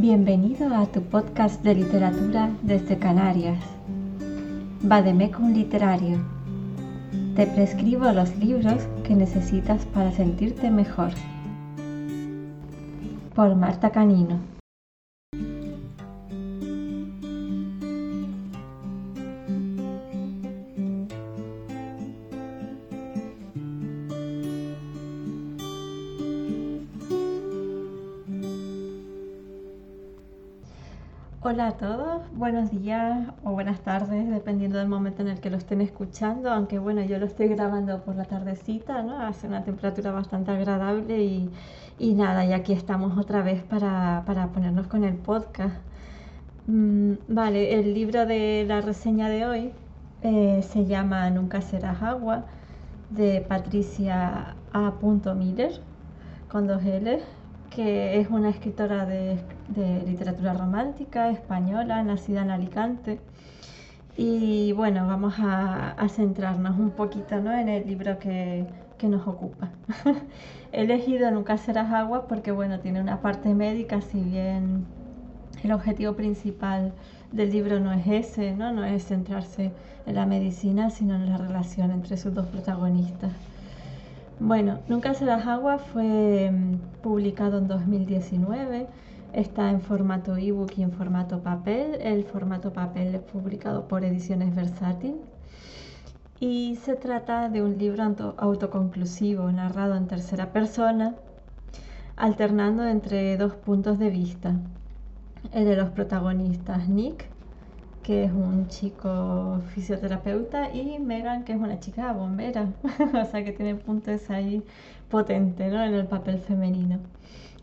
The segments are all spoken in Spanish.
Bienvenido a tu podcast de literatura desde Canarias. Vademecum Literario. Te prescribo los libros que necesitas para sentirte mejor. Por Marta Canino. Hola a todos, buenos días o buenas tardes, dependiendo del momento en el que lo estén escuchando, aunque bueno, yo lo estoy grabando por la tardecita, ¿no? Hace una temperatura bastante agradable y, y nada, y aquí estamos otra vez para, para ponernos con el podcast. Mm, vale, el libro de la reseña de hoy eh, se llama Nunca serás agua, de Patricia A. Miller, con dos L que es una escritora de, literatura romántica española, nacida en Alicante. Y bueno, vamos a, centrarnos un poquito en el libro que, nos ocupa. He elegido Nunca serás agua porque bueno, tiene una parte médica, si bien el objetivo principal del libro no es ese, ¿no? no es centrarse en la medicina, sino en la relación entre sus dos protagonistas. Bueno, Nunca serás agua fue mm, publicado en 2019. Está en formato ebook y en formato papel. El formato papel es publicado por Ediciones Versátil. Y se trata de un libro autoconclusivo, narrado en tercera persona, alternando entre dos puntos de vista. El de los protagonistas, Nick que es un chico fisioterapeuta, y Megan, que es una chica bombera, o sea que tiene puntos ahí potentes ¿no? en el papel femenino.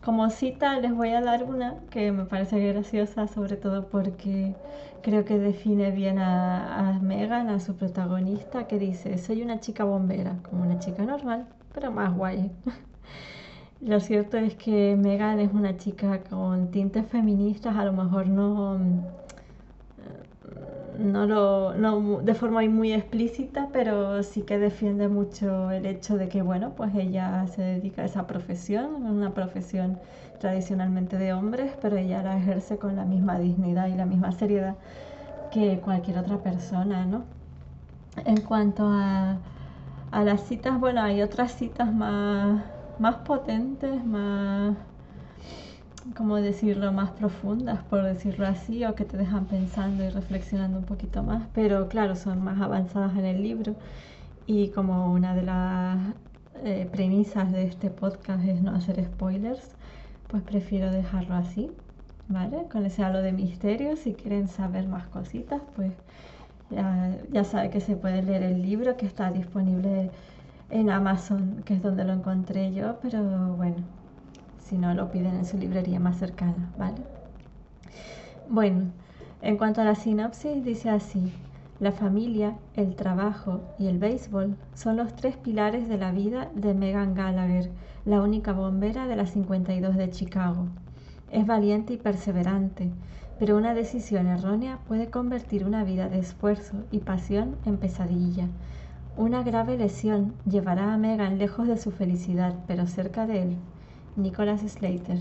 Como cita les voy a dar una que me parece graciosa, sobre todo porque creo que define bien a Megan, a su protagonista, que dice, soy una chica bombera, como una chica normal, pero más guay. Lo cierto es que Megan es una chica con tintes feministas, a lo mejor no no lo no de forma muy explícita, pero sí que defiende mucho el hecho de que bueno, pues ella se dedica a esa profesión, una profesión tradicionalmente de hombres, pero ella la ejerce con la misma dignidad y la misma seriedad que cualquier otra persona, ¿no? En cuanto a, a las citas, bueno, hay otras citas más, más potentes, más como decirlo, más profundas, por decirlo así, o que te dejan pensando y reflexionando un poquito más, pero claro, son más avanzadas en el libro y como una de las eh, premisas de este podcast es no hacer spoilers, pues prefiero dejarlo así, ¿vale? Con ese halo de misterio, si quieren saber más cositas, pues ya, ya sabe que se puede leer el libro que está disponible en Amazon, que es donde lo encontré yo, pero bueno, si no lo piden en su librería más cercana, ¿vale? Bueno, en cuanto a la sinopsis, dice así, la familia, el trabajo y el béisbol son los tres pilares de la vida de Megan Gallagher, la única bombera de la 52 de Chicago. Es valiente y perseverante, pero una decisión errónea puede convertir una vida de esfuerzo y pasión en pesadilla. Una grave lesión llevará a Megan lejos de su felicidad, pero cerca de él, Nicholas Slater.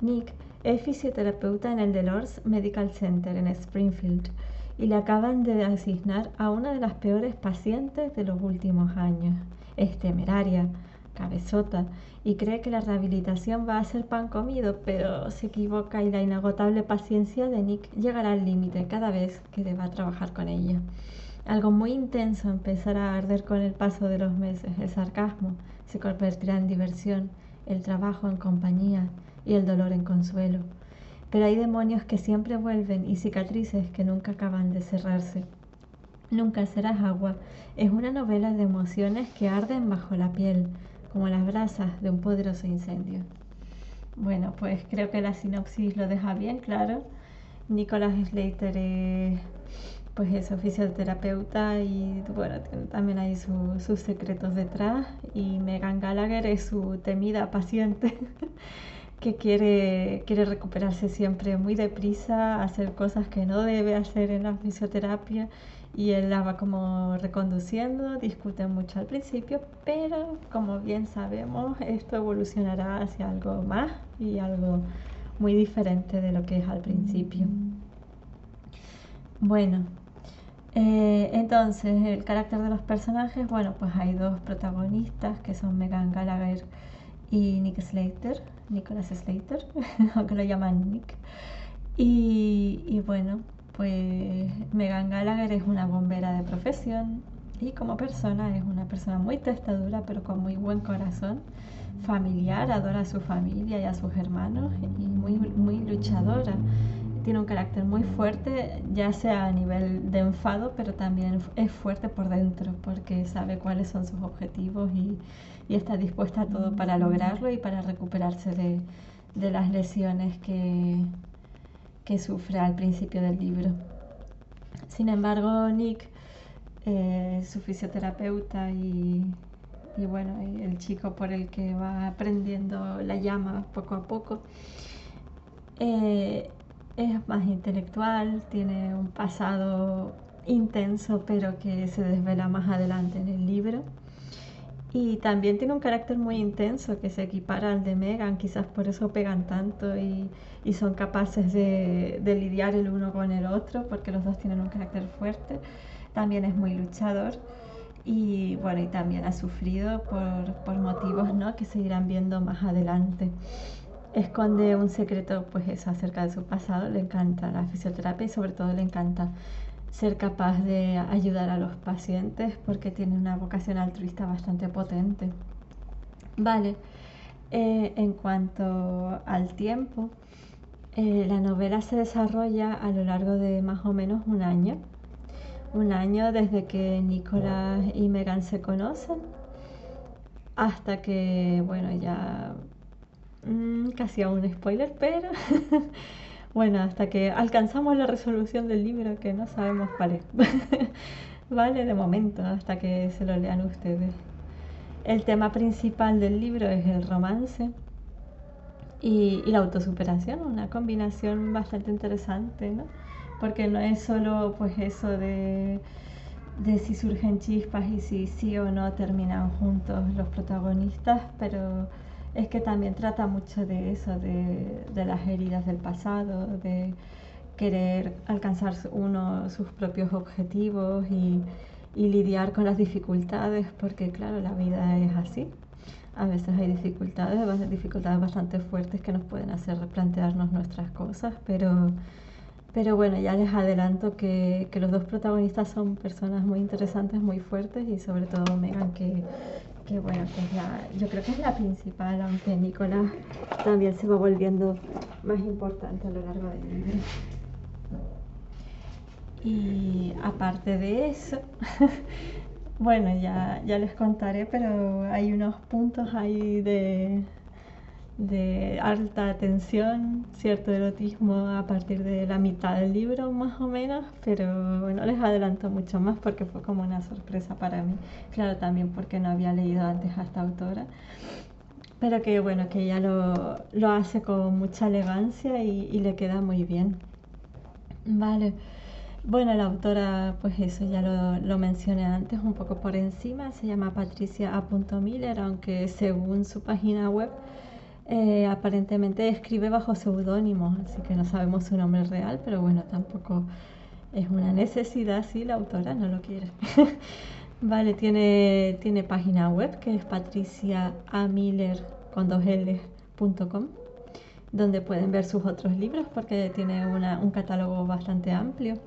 Nick es fisioterapeuta en el Delors Medical Center en Springfield y le acaban de asignar a una de las peores pacientes de los últimos años. Es temeraria, cabezota y cree que la rehabilitación va a ser pan comido, pero se equivoca y la inagotable paciencia de Nick llegará al límite cada vez que deba trabajar con ella. Algo muy intenso empezará a arder con el paso de los meses. El sarcasmo se convertirá en diversión el trabajo en compañía y el dolor en consuelo. Pero hay demonios que siempre vuelven y cicatrices que nunca acaban de cerrarse. Nunca serás agua es una novela de emociones que arden bajo la piel, como las brasas de un poderoso incendio. Bueno, pues creo que la sinopsis lo deja bien claro. Nicholas Slater es pues es fisioterapeuta y bueno, también hay sus secretos detrás. Y Megan Gallagher es su temida paciente que quiere, quiere recuperarse siempre muy deprisa, hacer cosas que no debe hacer en la fisioterapia y él la va como reconduciendo, discuten mucho al principio, pero como bien sabemos esto evolucionará hacia algo más y algo muy diferente de lo que es al principio. Bueno, eh, entonces el carácter de los personajes, bueno, pues hay dos protagonistas que son Megan Gallagher y Nick Slater, Nicholas Slater, aunque lo llaman Nick. Y, y bueno, pues Megan Gallagher es una bombera de profesión y como persona es una persona muy testadura pero con muy buen corazón, familiar, adora a su familia y a sus hermanos y muy, muy luchadora. Tiene un carácter muy fuerte, ya sea a nivel de enfado, pero también es fuerte por dentro porque sabe cuáles son sus objetivos y, y está dispuesta a todo para lograrlo y para recuperarse de, de las lesiones que, que sufre al principio del libro. Sin embargo, Nick, eh, su fisioterapeuta y, y, bueno, el chico por el que va aprendiendo la llama poco a poco, eh, es más intelectual, tiene un pasado intenso, pero que se desvela más adelante en el libro. Y también tiene un carácter muy intenso que se equipara al de Megan, quizás por eso pegan tanto y, y son capaces de, de, lidiar el uno con el otro, porque los dos tienen un carácter fuerte. También es muy luchador y bueno, y también ha sufrido por, por motivos ¿no? que se irán viendo más adelante. Esconde un secreto, pues eso, acerca de su pasado, le encanta la fisioterapia y sobre todo le encanta ser capaz de ayudar a los pacientes porque tiene una vocación altruista bastante potente. Vale, eh, en cuanto al tiempo, eh, la novela se desarrolla a lo largo de más o menos un año. Un año desde que Nicolás y Megan se conocen hasta que, bueno, ya mmm, casi a un spoiler, pero Bueno, hasta que alcanzamos la resolución del libro, que no sabemos cuál es. vale, de momento, hasta que se lo lean ustedes. El tema principal del libro es el romance y, y la autosuperación, una combinación bastante interesante, ¿no? Porque no es solo pues eso de, de si surgen chispas y si sí o no terminan juntos los protagonistas, pero es que también trata mucho de eso, de, las heridas del pasado, de querer alcanzar uno sus propios objetivos y, lidiar con las dificultades, porque claro, la vida es así. A veces hay dificultades, dificultades bastante fuertes que nos pueden hacer replantearnos nuestras cosas, pero, pero bueno, ya les adelanto que, que los dos protagonistas son personas muy interesantes, muy fuertes y sobre todo Megan que que bueno, que es la, yo creo que es la principal, aunque Nicolás también se va volviendo más importante a lo largo del libro. Y aparte de eso, bueno, ya, ya les contaré, pero hay unos puntos ahí de, de alta tensión, cierto erotismo a partir de la mitad del libro más o menos, pero bueno, les adelanto mucho más porque fue como una sorpresa para mí, claro también porque no había leído antes a esta autora, pero que bueno, que ella lo, lo hace con mucha elegancia y, y, le queda muy bien. Vale, bueno, la autora, pues eso ya lo, lo mencioné antes un poco por encima, se llama Patricia A. Miller, aunque según su página web, eh, aparentemente escribe bajo seudónimo, así que no sabemos su nombre real, pero bueno, tampoco es una necesidad si la autora no lo quiere. vale, tiene, tiene página web que es patriciamiller con dos donde pueden ver sus otros libros porque tiene una, un catálogo bastante amplio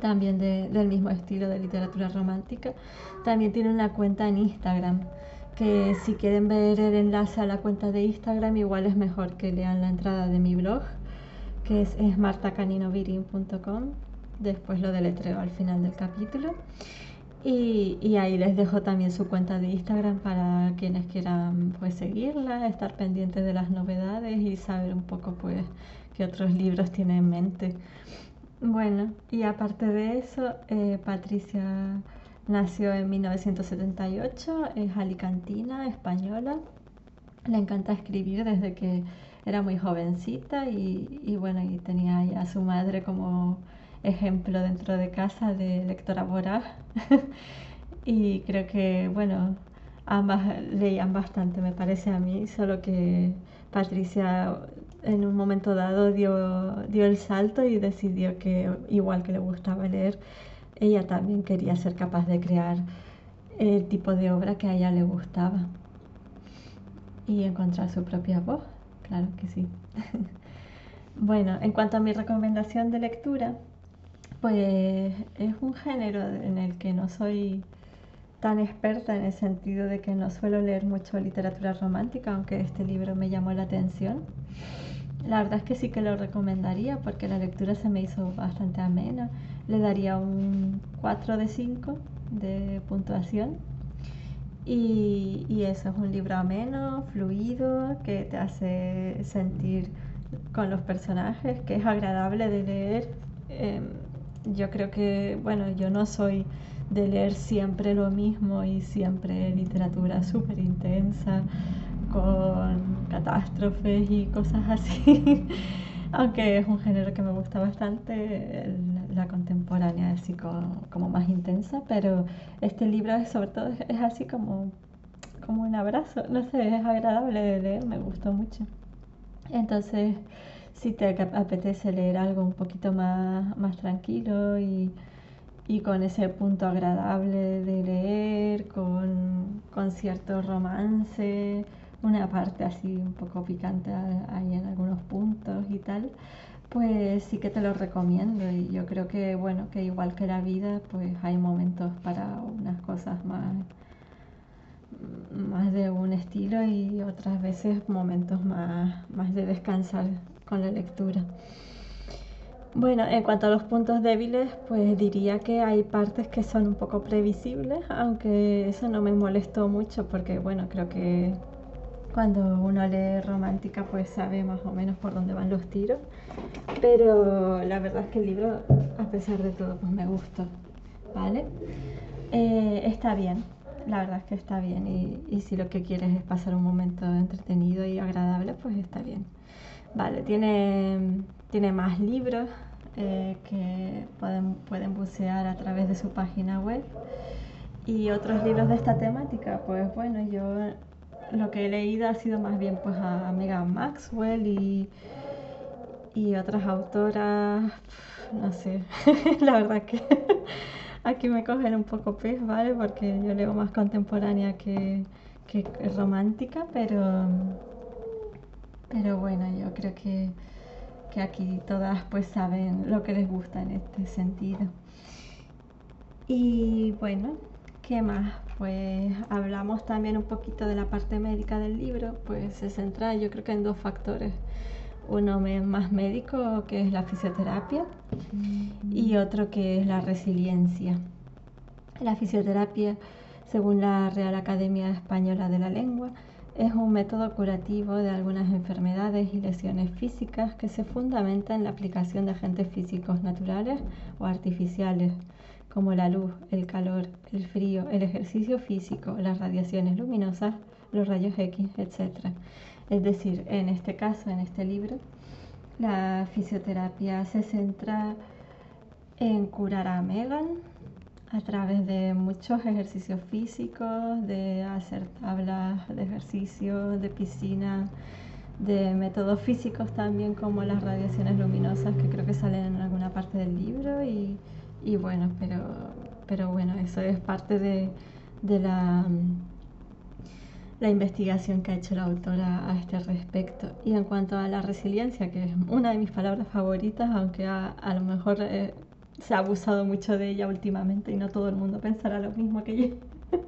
también de, del mismo estilo de literatura romántica. También tiene una cuenta en Instagram que si quieren ver el enlace a la cuenta de Instagram, igual es mejor que lean la entrada de mi blog, que es, martacaninovirin.com. Después lo deletreo al final del capítulo. Y, y, ahí les dejo también su cuenta de Instagram para quienes quieran pues seguirla, estar pendientes de las novedades y saber un poco pues qué otros libros tiene en mente. Bueno, y aparte de eso, eh, Patricia Nació en 1978, es alicantina, española. Le encanta escribir desde que era muy jovencita y, bueno, y tenía a su madre como ejemplo dentro de casa de lectora voraz. y creo que, bueno, ambas leían bastante, me parece a mí, solo que Patricia en un momento dado dio, dio el salto y decidió que igual que le gustaba leer, ella también quería ser capaz de crear el tipo de obra que a ella le gustaba y encontrar su propia voz, claro que sí. bueno, en cuanto a mi recomendación de lectura, pues es un género en el que no soy tan experta en el sentido de que no suelo leer mucho literatura romántica, aunque este libro me llamó la atención. La verdad es que sí que lo recomendaría porque la lectura se me hizo bastante amena. Le daría un 4 de 5 de puntuación. Y, eso es un libro ameno, fluido, que te hace sentir con los personajes, que es agradable de leer. Em, yo creo que, bueno, yo no soy de leer siempre lo mismo y siempre literatura súper intensa con catástrofes y cosas así. Aunque es un género que me gusta bastante, la contemporánea así como, más intensa, pero este libro es, sobre todo es, así como, como un abrazo, no sé, es agradable de leer, me gustó mucho. Entonces, si te apetece leer algo un poquito más, más tranquilo y, y con ese punto agradable de leer, con, con cierto romance, una parte así un poco picante ahí en algunos puntos y tal, pues sí que te lo recomiendo y yo creo que bueno, que igual que la vida, pues hay momentos para unas cosas más más de un estilo y otras veces momentos más, más de descansar con la lectura. Bueno, en cuanto a los puntos débiles, pues diría que hay partes que son un poco previsibles, aunque eso no me molestó mucho porque, bueno, creo que cuando uno lee romántica pues sabe más o menos por dónde van los tiros. Pero la verdad es que el libro, a pesar de todo, pues me gustó. ¿Vale? Eh, está bien, la verdad es que está bien. Y, si lo que quieres es pasar un momento entretenido y agradable, pues está bien. Vale, tiene, tiene más libros eh, que pueden, pueden bucear a través de su página web. Y otros libros de esta temática, pues bueno, yo lo que he leído ha sido más bien pues a Megan Maxwell y, y otras autoras, no sé, la verdad que aquí me cogen un poco pez, ¿vale? Porque yo leo más contemporánea que, que romántica, pero, pero bueno, yo creo que, que aquí todas pues saben lo que les gusta en este sentido. Y bueno, ¿qué más? pues hablamos también un poquito de la parte médica del libro, pues se centra yo creo que en dos factores. Uno más médico, que es la fisioterapia, y otro que es la resiliencia. La fisioterapia, según la Real Academia Española de la Lengua, es un método curativo de algunas enfermedades y lesiones físicas que se fundamenta en la aplicación de agentes físicos naturales o artificiales como la luz, el calor, el frío, el ejercicio físico, las radiaciones luminosas, los rayos X, etc. Es decir, en este caso, en este libro, la fisioterapia se centra en curar a Megan a través de muchos ejercicios físicos, de hacer tablas de ejercicio, de piscina, de métodos físicos también como las radiaciones luminosas que creo que salen en alguna parte del libro y y bueno, pero, pero bueno, eso es parte de, la, la investigación que ha hecho la autora a este respecto. Y en cuanto a la resiliencia, que es una de mis palabras favoritas, aunque a, lo mejor eh, se ha abusado mucho de ella últimamente y no todo el mundo pensará lo mismo que yo.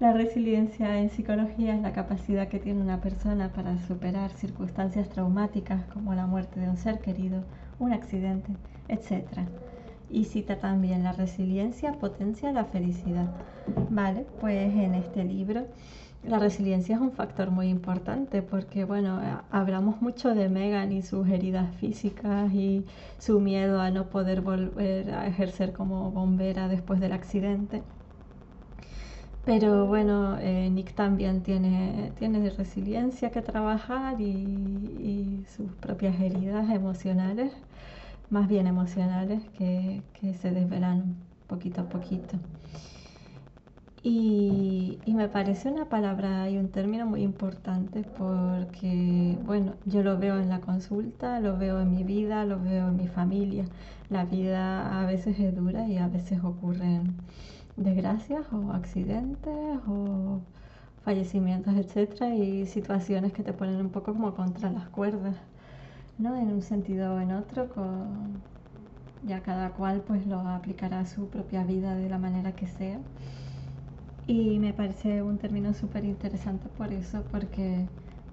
La resiliencia en psicología es la capacidad que tiene una persona para superar circunstancias traumáticas como la muerte de un ser querido, un accidente, etc y cita también la resiliencia potencia la felicidad. Vale, pues en este libro la resiliencia es un factor muy importante porque, bueno, hablamos mucho de Megan y sus heridas físicas y su miedo a no poder volver a ejercer como bombera después del accidente. Pero bueno, eh, Nick también tiene, tiene resiliencia que trabajar y, y sus propias heridas emocionales más bien emocionales que, se desvelan poquito a poquito. Y, me parece una palabra y un término muy importante porque, bueno, yo lo veo en la consulta, lo veo en mi vida, lo veo en mi familia. La vida a veces es dura y a veces ocurren desgracias o accidentes o fallecimientos, etcétera, y situaciones que te ponen un poco como contra las cuerdas, ¿no? En un sentido o en otro, con... ya cada cual pues lo aplicará a su propia vida de la manera que sea. Y me parece un término súper interesante por eso, porque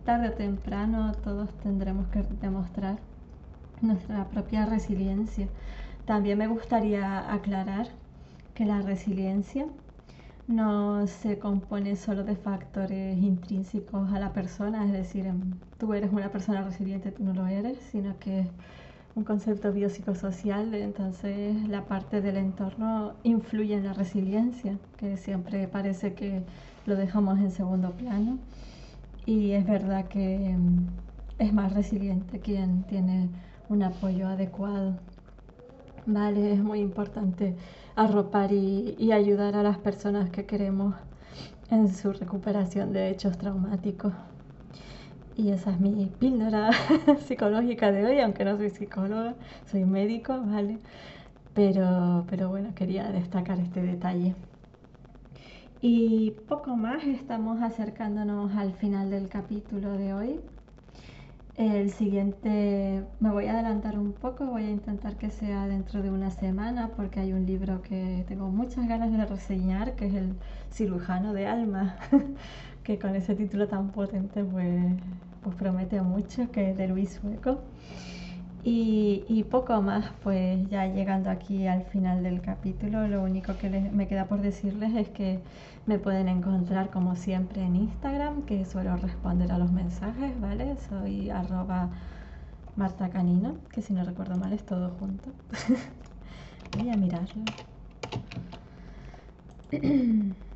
tarde o temprano todos tendremos que demostrar nuestra propia resiliencia. También me gustaría aclarar que la resiliencia no se compone solo de factores intrínsecos a la persona, es decir, em, tú eres una persona resiliente, tú no lo eres, sino que es un concepto biopsicosocial, entonces la parte del entorno influye en la resiliencia, que siempre parece que lo dejamos en segundo plano. Y es verdad que em, es más resiliente quien tiene un apoyo adecuado. Vale, es muy importante arropar y, ayudar a las personas que queremos en su recuperación de hechos traumáticos. Y esa es mi píldora psicológica de hoy, aunque no soy psicóloga, soy médico, ¿vale? Pero, pero bueno, quería destacar este detalle. Y poco más, estamos acercándonos al final del capítulo de hoy. El siguiente, me voy a adelantar un poco, voy a intentar que sea dentro de una semana porque hay un libro que tengo muchas ganas de reseñar, que es El cirujano de alma, que con ese título tan potente pues, pues promete mucho, que es de Luis Sueco. Y, poco más, pues ya llegando aquí al final del capítulo, lo único que me queda por decirles es que me pueden encontrar como siempre en Instagram, que suelo responder a los mensajes, ¿vale? Soy arroba Marta Canino, que si no recuerdo mal es todo junto. Voy a mirarlo.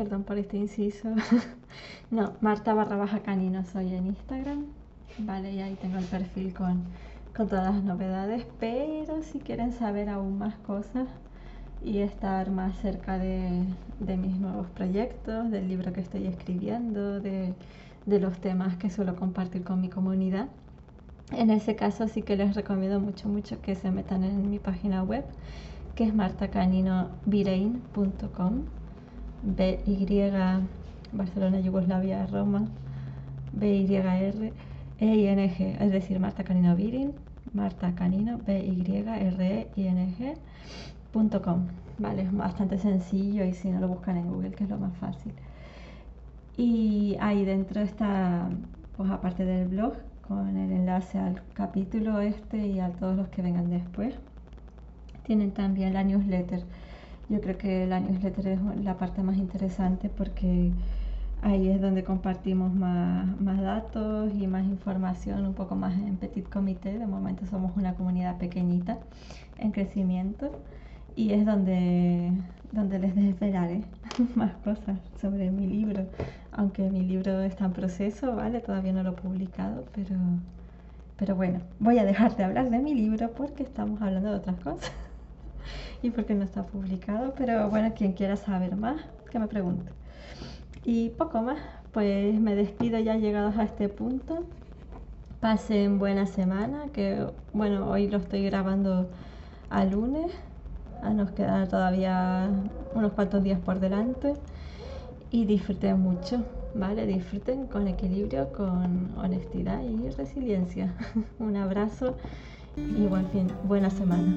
Perdón por este inciso. no, Marta barra baja canino soy en Instagram. Vale, y ahí tengo el perfil con, todas las novedades. Pero si quieren saber aún más cosas y estar más cerca de, mis nuevos proyectos, del libro que estoy escribiendo, de, de los temas que suelo compartir con mi comunidad, en ese caso sí que les recomiendo mucho, mucho que se metan en mi página web, que es martacaninovirein.com BY, Barcelona, Yugoslavia, Roma, BYR, EING, es decir, Marta Canino Virin, Marta Canino, BYREING.com. Vale, es bastante sencillo y si no lo buscan en Google, que es lo más fácil. Y ahí dentro está, pues aparte del blog, con el enlace al capítulo este y a todos los que vengan después, tienen también la newsletter yo creo que la newsletter es la parte más interesante porque ahí es donde compartimos más, más datos y más información, un poco más en petit comité. De momento somos una comunidad pequeñita en crecimiento y es donde, donde les desvelaré más cosas sobre mi libro. Aunque mi libro está en proceso, ¿vale? Todavía no lo he publicado, pero, pero bueno, voy a dejar de hablar de mi libro porque estamos hablando de otras cosas y porque no está publicado, pero bueno, quien quiera saber más, que me pregunte. Y poco más, pues me despido ya llegados a este punto. Pasen buena semana, que bueno, hoy lo estoy grabando a lunes, nos quedan todavía unos cuantos días por delante y disfruten mucho, ¿vale? Disfruten con equilibrio, con honestidad y resiliencia. Un abrazo y buen fin, buena semana.